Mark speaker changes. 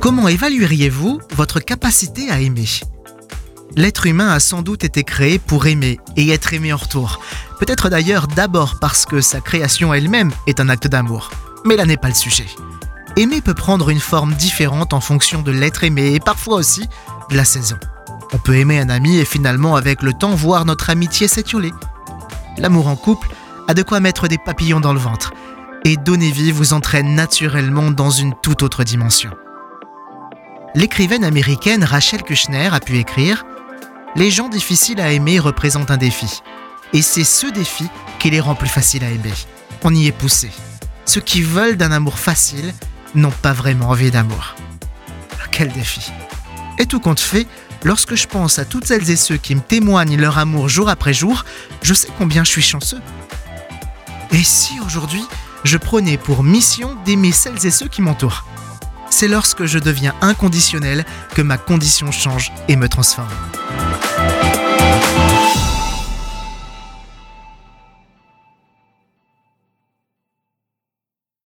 Speaker 1: Comment évalueriez-vous votre capacité à aimer? L'être humain a sans doute été créé pour aimer et être aimé en retour. Peut-être d'ailleurs d'abord parce que sa création elle-même est un acte d'amour. Mais là n'est pas le sujet. Aimer peut prendre une forme différente en fonction de l'être aimé et parfois aussi de la saison. On peut aimer un ami et finalement avec le temps voir notre amitié s'étioler. L'amour en couple a de quoi mettre des papillons dans le ventre et donner vie vous entraîne naturellement dans une toute autre dimension. L'écrivaine américaine Rachel Kushner a pu écrire Les gens difficiles à aimer représentent un défi. Et c'est ce défi qui les rend plus faciles à aimer. On y est poussé. Ceux qui veulent d'un amour facile n'ont pas vraiment envie d'amour. Quel défi Et tout compte fait, lorsque je pense à toutes celles et ceux qui me témoignent leur amour jour après jour, je sais combien je suis chanceux. Et si aujourd'hui, je prenais pour mission d'aimer celles et ceux qui m'entourent? C'est lorsque je deviens inconditionnel que ma condition change et me transforme.